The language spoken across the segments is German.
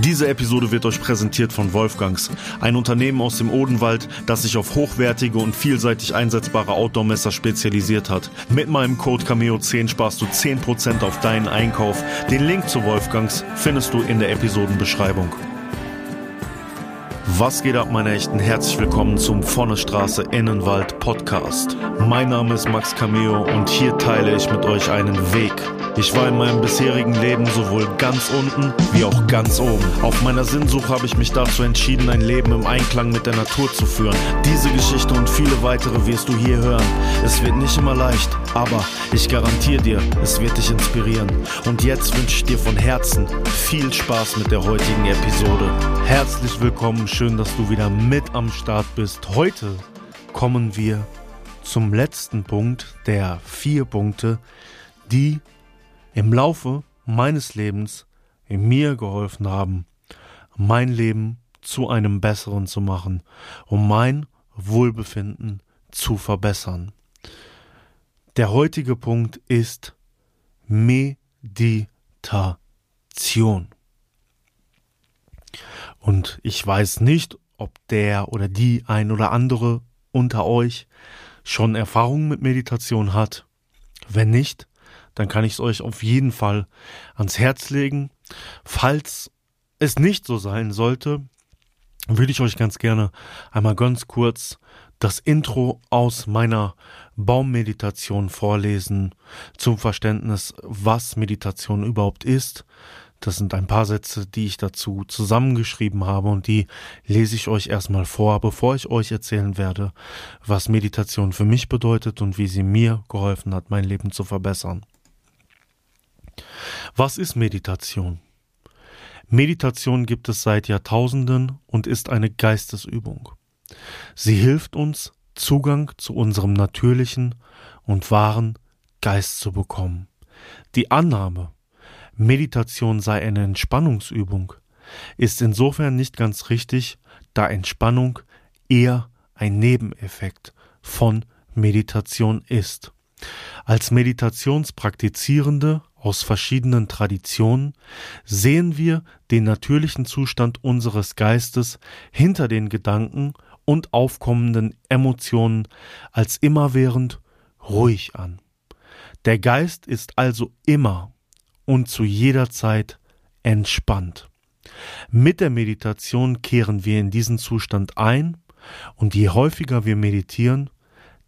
Diese Episode wird euch präsentiert von Wolfgangs, ein Unternehmen aus dem Odenwald, das sich auf hochwertige und vielseitig einsetzbare Outdoor-Messer spezialisiert hat. Mit meinem Code Cameo10 sparst du 10% auf deinen Einkauf. Den Link zu Wolfgangs findest du in der Episodenbeschreibung. Was geht ab, meine Echten? Herzlich willkommen zum Vonnestraße Innenwald Podcast. Mein Name ist Max Cameo und hier teile ich mit euch einen Weg. Ich war in meinem bisherigen Leben sowohl ganz unten wie auch ganz oben. Auf meiner Sinnsuche habe ich mich dazu entschieden, ein Leben im Einklang mit der Natur zu führen. Diese Geschichte und viele weitere wirst du hier hören. Es wird nicht immer leicht, aber ich garantiere dir, es wird dich inspirieren. Und jetzt wünsche ich dir von Herzen viel Spaß mit der heutigen Episode. Herzlich willkommen, schön, dass du wieder mit am Start bist. Heute kommen wir zum letzten Punkt der vier Punkte, die im Laufe meines Lebens mir geholfen haben, mein Leben zu einem besseren zu machen, um mein Wohlbefinden zu verbessern. Der heutige Punkt ist Meditation. Und ich weiß nicht, ob der oder die ein oder andere unter euch schon Erfahrung mit Meditation hat. Wenn nicht, dann kann ich es euch auf jeden Fall ans Herz legen. Falls es nicht so sein sollte, würde ich euch ganz gerne einmal ganz kurz das Intro aus meiner Baummeditation vorlesen zum Verständnis, was Meditation überhaupt ist. Das sind ein paar Sätze, die ich dazu zusammengeschrieben habe und die lese ich euch erstmal vor, bevor ich euch erzählen werde, was Meditation für mich bedeutet und wie sie mir geholfen hat, mein Leben zu verbessern. Was ist Meditation? Meditation gibt es seit Jahrtausenden und ist eine Geistesübung. Sie hilft uns, Zugang zu unserem natürlichen und wahren Geist zu bekommen. Die Annahme, Meditation sei eine Entspannungsübung, ist insofern nicht ganz richtig, da Entspannung eher ein Nebeneffekt von Meditation ist. Als Meditationspraktizierende aus verschiedenen Traditionen sehen wir den natürlichen Zustand unseres Geistes hinter den Gedanken und aufkommenden Emotionen als immerwährend ruhig an. Der Geist ist also immer und zu jeder Zeit entspannt. Mit der Meditation kehren wir in diesen Zustand ein und je häufiger wir meditieren,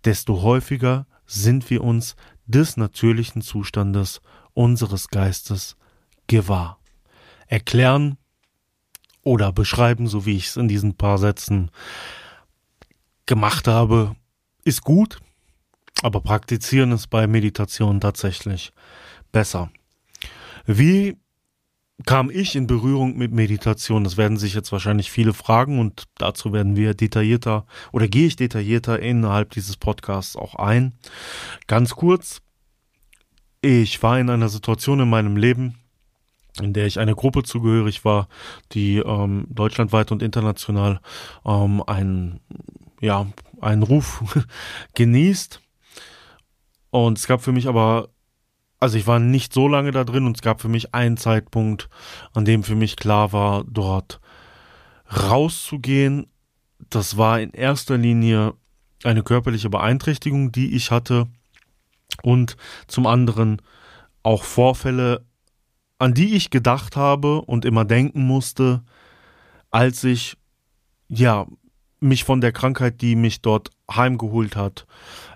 desto häufiger sind wir uns des natürlichen Zustandes unseres Geistes gewahr. Erklären oder beschreiben, so wie ich es in diesen paar Sätzen gemacht habe, ist gut, aber praktizieren ist bei Meditation tatsächlich besser. Wie kam ich in Berührung mit Meditation? Das werden sich jetzt wahrscheinlich viele fragen und dazu werden wir detaillierter oder gehe ich detaillierter innerhalb dieses Podcasts auch ein. Ganz kurz, ich war in einer Situation in meinem Leben, in der ich einer Gruppe zugehörig war, die ähm, deutschlandweit und international ähm, einen, ja, einen Ruf genießt. Und es gab für mich aber, also ich war nicht so lange da drin und es gab für mich einen Zeitpunkt, an dem für mich klar war, dort rauszugehen. Das war in erster Linie eine körperliche Beeinträchtigung, die ich hatte und zum anderen auch Vorfälle, an die ich gedacht habe und immer denken musste, als ich ja mich von der Krankheit, die mich dort heimgeholt hat,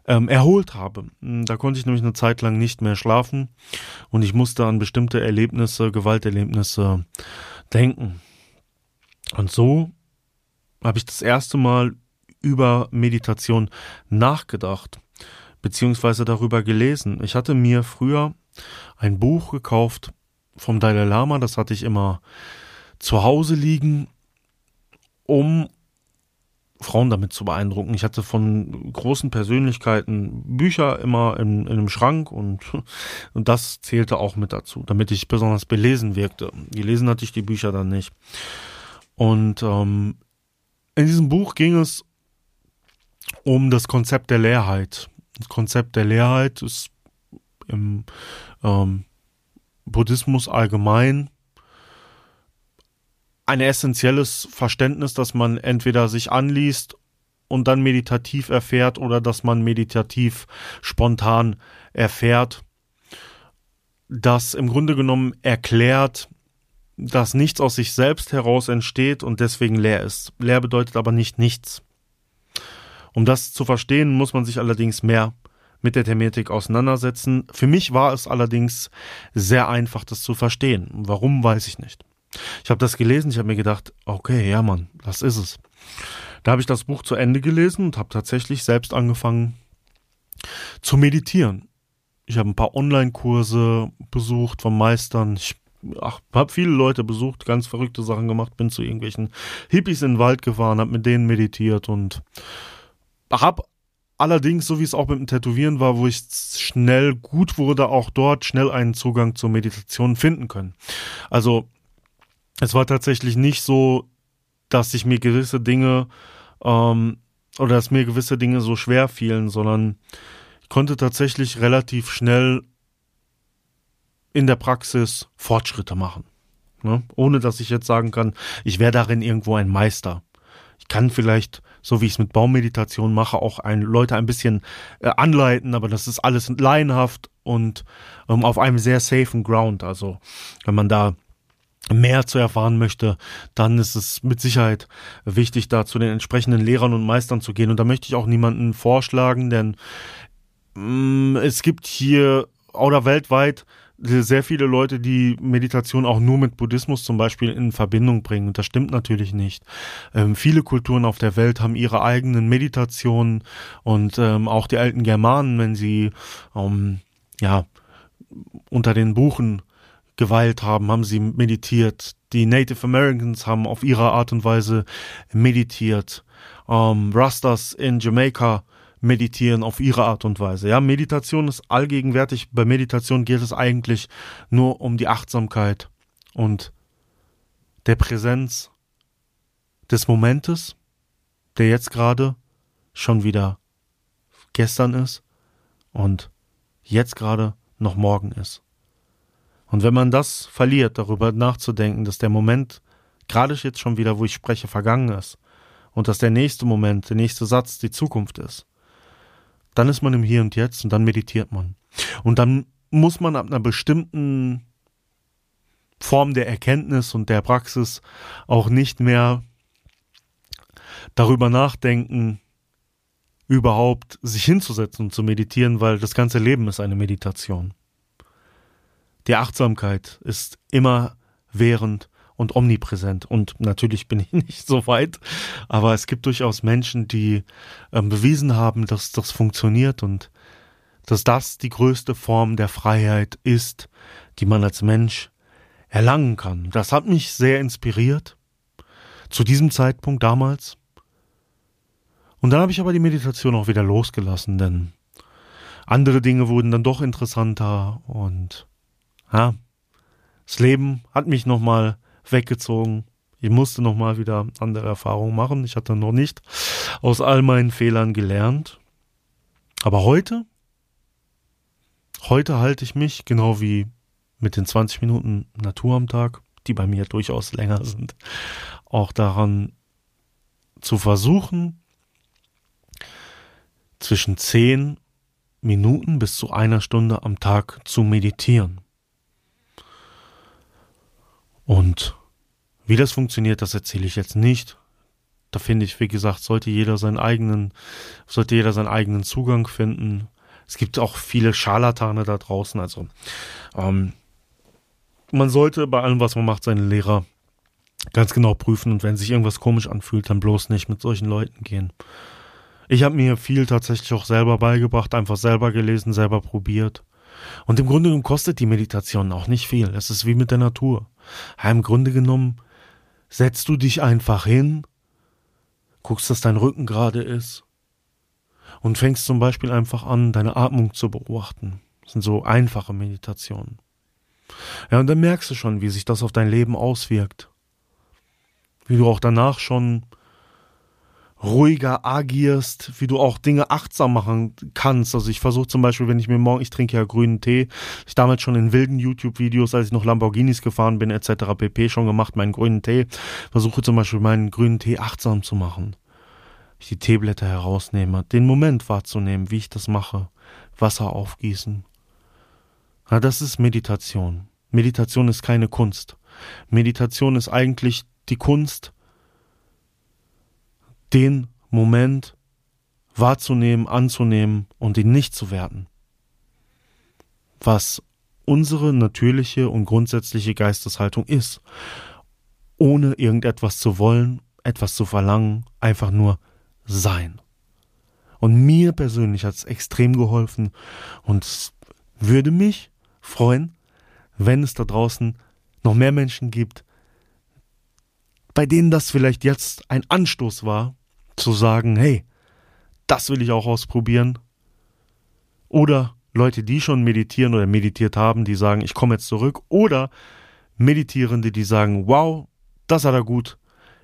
ähm, erholt habe. Da konnte ich nämlich eine Zeit lang nicht mehr schlafen und ich musste an bestimmte Erlebnisse, Gewalterlebnisse denken. Und so habe ich das erste Mal über Meditation nachgedacht beziehungsweise darüber gelesen. Ich hatte mir früher ein Buch gekauft vom Dalai Lama, das hatte ich immer zu Hause liegen, um Frauen damit zu beeindrucken. Ich hatte von großen Persönlichkeiten Bücher immer in, in einem Schrank und, und das zählte auch mit dazu, damit ich besonders belesen wirkte. Gelesen hatte ich die Bücher dann nicht. Und ähm, in diesem Buch ging es um das Konzept der Leerheit. Das Konzept der Leerheit ist im ähm, Buddhismus allgemein ein essentielles Verständnis, dass man entweder sich anliest und dann meditativ erfährt oder dass man meditativ spontan erfährt, das im Grunde genommen erklärt, dass nichts aus sich selbst heraus entsteht und deswegen leer ist. Leer bedeutet aber nicht nichts. Um das zu verstehen, muss man sich allerdings mehr mit der Thematik auseinandersetzen. Für mich war es allerdings sehr einfach, das zu verstehen. Warum, weiß ich nicht. Ich habe das gelesen, ich habe mir gedacht, okay, ja Mann, das ist es. Da habe ich das Buch zu Ende gelesen und habe tatsächlich selbst angefangen zu meditieren. Ich habe ein paar Online-Kurse besucht von Meistern. Ich habe viele Leute besucht, ganz verrückte Sachen gemacht, bin zu irgendwelchen Hippies in den Wald gefahren, habe mit denen meditiert und habe allerdings, so wie es auch mit dem Tätowieren war, wo ich schnell gut wurde, auch dort schnell einen Zugang zur Meditation finden können. Also es war tatsächlich nicht so, dass sich mir gewisse Dinge ähm, oder dass mir gewisse Dinge so schwer fielen, sondern ich konnte tatsächlich relativ schnell in der Praxis Fortschritte machen. Ne? Ohne dass ich jetzt sagen kann, ich wäre darin irgendwo ein Meister. Ich kann vielleicht, so wie ich es mit Baummeditation mache, auch ein, Leute ein bisschen äh, anleiten, aber das ist alles laienhaft und ähm, auf einem sehr safen Ground. Also wenn man da mehr zu erfahren möchte, dann ist es mit Sicherheit wichtig, da zu den entsprechenden Lehrern und Meistern zu gehen. Und da möchte ich auch niemanden vorschlagen, denn mh, mm, es gibt hier oder weltweit sehr viele Leute, die Meditation auch nur mit Buddhismus zum Beispiel in Verbindung bringen. Und das stimmt natürlich nicht. Ähm, viele Kulturen auf der Welt haben ihre eigenen Meditationen und ähm, auch die alten Germanen, wenn sie ähm, ja unter den Buchen geweilt haben, haben sie meditiert. Die Native Americans haben auf ihre Art und Weise meditiert. Ähm, Rastas in Jamaica meditieren auf ihre Art und Weise. Ja, Meditation ist allgegenwärtig. Bei Meditation geht es eigentlich nur um die Achtsamkeit und der Präsenz des Momentes, der jetzt gerade schon wieder gestern ist und jetzt gerade noch morgen ist. Und wenn man das verliert, darüber nachzudenken, dass der Moment gerade jetzt schon wieder, wo ich spreche, vergangen ist und dass der nächste Moment, der nächste Satz die Zukunft ist, dann ist man im Hier und Jetzt und dann meditiert man. Und dann muss man ab einer bestimmten Form der Erkenntnis und der Praxis auch nicht mehr darüber nachdenken, überhaupt sich hinzusetzen und zu meditieren, weil das ganze Leben ist eine Meditation. Die Achtsamkeit ist immer während und omnipräsent. Und natürlich bin ich nicht so weit, aber es gibt durchaus Menschen, die ähm, bewiesen haben, dass das funktioniert und dass das die größte Form der Freiheit ist, die man als Mensch erlangen kann. Das hat mich sehr inspiriert. Zu diesem Zeitpunkt damals. Und dann habe ich aber die Meditation auch wieder losgelassen, denn andere Dinge wurden dann doch interessanter und ja, das Leben hat mich nochmal weggezogen. Ich musste nochmal wieder andere Erfahrungen machen. Ich hatte noch nicht aus all meinen Fehlern gelernt. Aber heute, heute halte ich mich, genau wie mit den 20 Minuten Natur am Tag, die bei mir durchaus länger sind, auch daran zu versuchen, zwischen 10 Minuten bis zu einer Stunde am Tag zu meditieren. Und wie das funktioniert, das erzähle ich jetzt nicht. Da finde ich, wie gesagt, sollte jeder seinen eigenen, sollte jeder seinen eigenen Zugang finden. Es gibt auch viele Scharlatane da draußen. Also ähm, man sollte bei allem, was man macht, seinen Lehrer ganz genau prüfen und wenn sich irgendwas komisch anfühlt, dann bloß nicht mit solchen Leuten gehen. Ich habe mir viel tatsächlich auch selber beigebracht, einfach selber gelesen, selber probiert. Und im Grunde genommen kostet die Meditation auch nicht viel. Es ist wie mit der Natur. Im Grunde genommen setzt du dich einfach hin, guckst, dass dein Rücken gerade ist und fängst zum Beispiel einfach an, deine Atmung zu beobachten. Das sind so einfache Meditationen. Ja, und dann merkst du schon, wie sich das auf dein Leben auswirkt. Wie du auch danach schon ruhiger agierst, wie du auch Dinge achtsam machen kannst. Also ich versuche zum Beispiel, wenn ich mir morgen, ich trinke ja grünen Tee, ich damals schon in wilden YouTube-Videos, als ich noch Lamborghinis gefahren bin, etc. pp. schon gemacht, meinen grünen Tee, versuche zum Beispiel meinen grünen Tee achtsam zu machen. Ich die Teeblätter herausnehme, den Moment wahrzunehmen, wie ich das mache, Wasser aufgießen. Ja, das ist Meditation. Meditation ist keine Kunst. Meditation ist eigentlich die Kunst, den Moment wahrzunehmen, anzunehmen und ihn nicht zu werten. Was unsere natürliche und grundsätzliche Geisteshaltung ist, ohne irgendetwas zu wollen, etwas zu verlangen, einfach nur sein. Und mir persönlich hat es extrem geholfen und würde mich freuen, wenn es da draußen noch mehr Menschen gibt, bei denen das vielleicht jetzt ein Anstoß war, zu sagen, hey, das will ich auch ausprobieren. Oder Leute, die schon meditieren oder meditiert haben, die sagen, ich komme jetzt zurück. Oder Meditierende, die sagen, wow, das hat er gut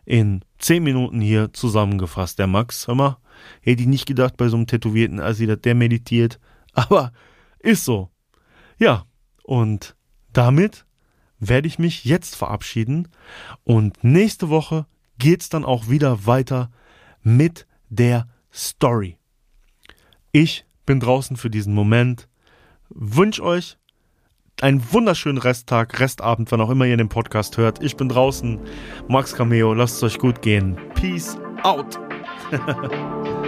in zehn Minuten hier zusammengefasst, der Max. Hör mal, hätte ich nicht gedacht bei so einem tätowierten Assi, dass der meditiert. Aber ist so. Ja, und damit werde ich mich jetzt verabschieden. Und nächste Woche geht's dann auch wieder weiter mit der Story. Ich bin draußen für diesen Moment. Wünsche euch einen wunderschönen Resttag, Restabend, wann auch immer ihr den Podcast hört. Ich bin draußen. Max Cameo, lasst es euch gut gehen. Peace out.